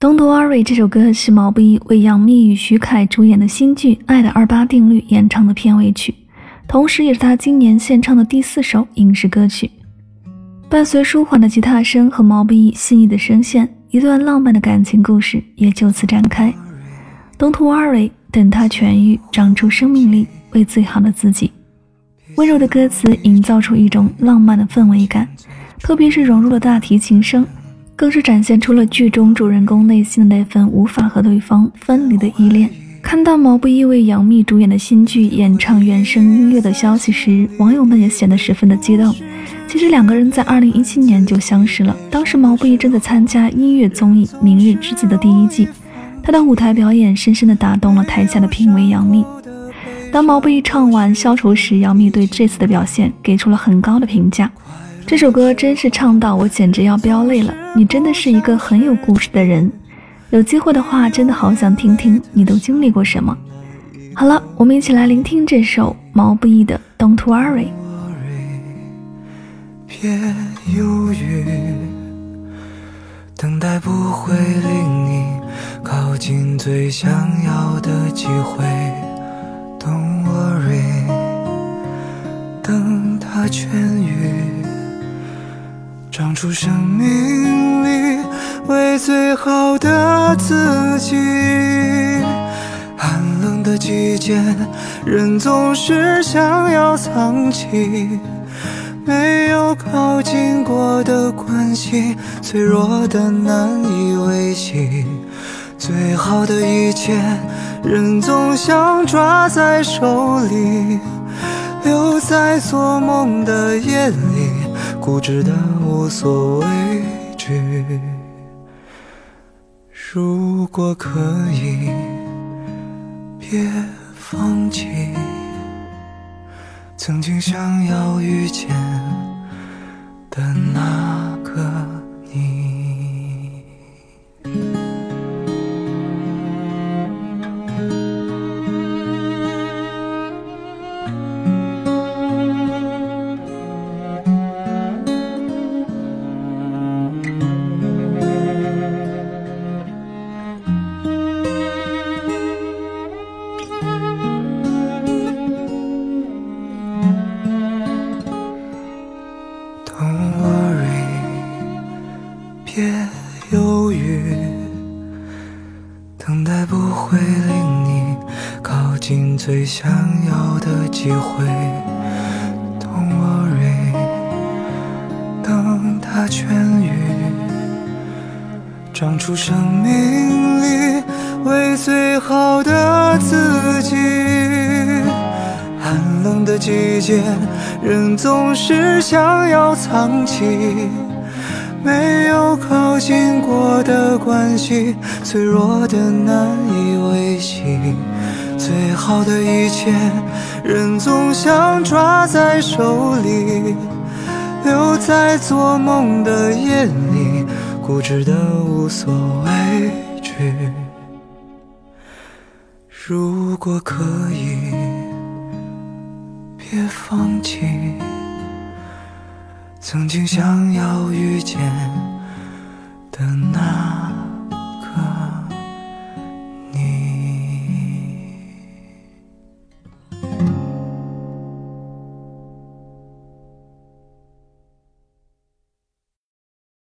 Don't Worry 这首歌是毛不易为杨幂与徐凯主演的新剧《爱的二八定律》演唱的片尾曲，同时也是他今年献唱的第四首影视歌曲。伴随舒缓的吉他声和毛不易细腻的声线，一段浪漫的感情故事也就此展开。Don't Worry，等他痊愈，长出生命力，为最好的自己。温柔的歌词营造出一种浪漫的氛围感，特别是融入了大提琴声。更是展现出了剧中主人公内心的那份无法和对方分离的依恋。看到毛不易为杨幂主演的新剧演唱原声音乐的消息时，网友们也显得十分的激动。其实两个人在二零一七年就相识了，当时毛不易正在参加音乐综艺《明日之子》的第一季，他的舞台表演深深的打动了台下的评委杨幂。当毛不易唱完《消愁》时，杨幂对这次的表现给出了很高的评价。这首歌真是唱到我简直要飙泪了！你真的是一个很有故事的人，有机会的话，真的好想听听你都经历过什么。好了，我们一起来聆听这首毛不易的《Don't Worry》。别犹豫，等待不会令你靠近最想要的机会。Don't worry，等它痊愈。长出生命力，为最好的自己。寒冷的季节，人总是想要藏起没有靠近过的关系，脆弱的难以维系。最好的一切，人总想抓在手里，留在做梦的夜里。固执的无所畏惧。如果可以，别放弃曾经想要遇见的那个。犹豫，等待不会令你靠近最想要的机会。Don't worry，等它痊愈，长出生命力，为最好的自己。寒冷的季节，人总是想要藏起。没有靠近过的关系，脆弱的难以维系。最好的一切，人总想抓在手里，留在做梦的夜里，固执的无所畏惧。如果可以，别放弃。曾经想要遇见的那。